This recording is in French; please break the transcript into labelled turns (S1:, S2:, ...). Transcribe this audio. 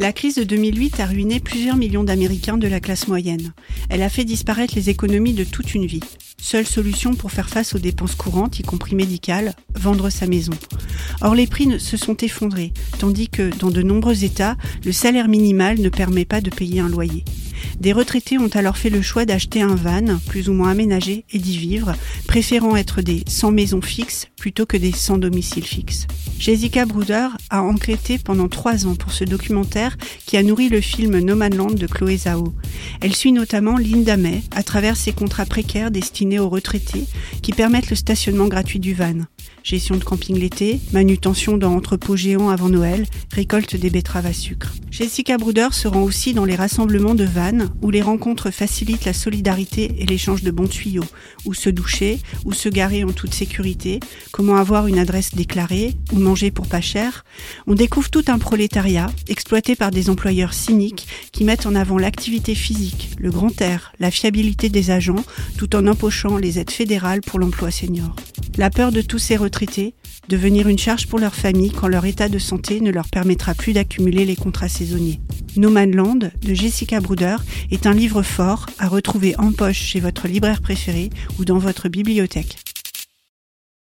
S1: La crise de 2008 a ruiné plusieurs millions d'Américains de la classe moyenne. Elle a fait disparaître les économies de toute une vie. Seule solution pour faire face aux dépenses courantes, y compris médicales, vendre sa maison. Or, les prix se sont effondrés, tandis que, dans de nombreux États, le salaire minimal ne permet pas de payer un loyer. Des retraités ont alors fait le choix d'acheter un van, plus ou moins aménagé, et d'y vivre, préférant être des sans maison fixe plutôt que des sans domicile fixe. Jessica Bruder a enquêté pendant trois ans pour ce documentaire qui a nourri le film No Man Land de Chloé Zhao. Elle suit notamment Linda May à travers ses contrats précaires destinés aux retraités qui permettent le stationnement gratuit du van. Gestion de camping l'été, manutention dans entrepôts géants avant Noël, récolte des betteraves à sucre. Jessica Bruder se rend aussi dans les rassemblements de vannes où les rencontres facilitent la solidarité et l'échange de bons tuyaux, où se doucher, où se garer en toute sécurité, comment avoir une adresse déclarée, ou manger pour pas cher. On découvre tout un prolétariat exploité par des employeurs cyniques qui mettent en avant l'activité physique, le grand air, la fiabilité des agents, tout en empochant les aides fédérales pour l'emploi senior. La peur de tous ces retraités, devenir une charge pour leur famille quand leur état de santé ne leur permettra plus d'accumuler les contrats saisonniers. No Man Land de Jessica Bruder est un livre fort à retrouver en poche chez votre libraire préféré ou dans votre bibliothèque.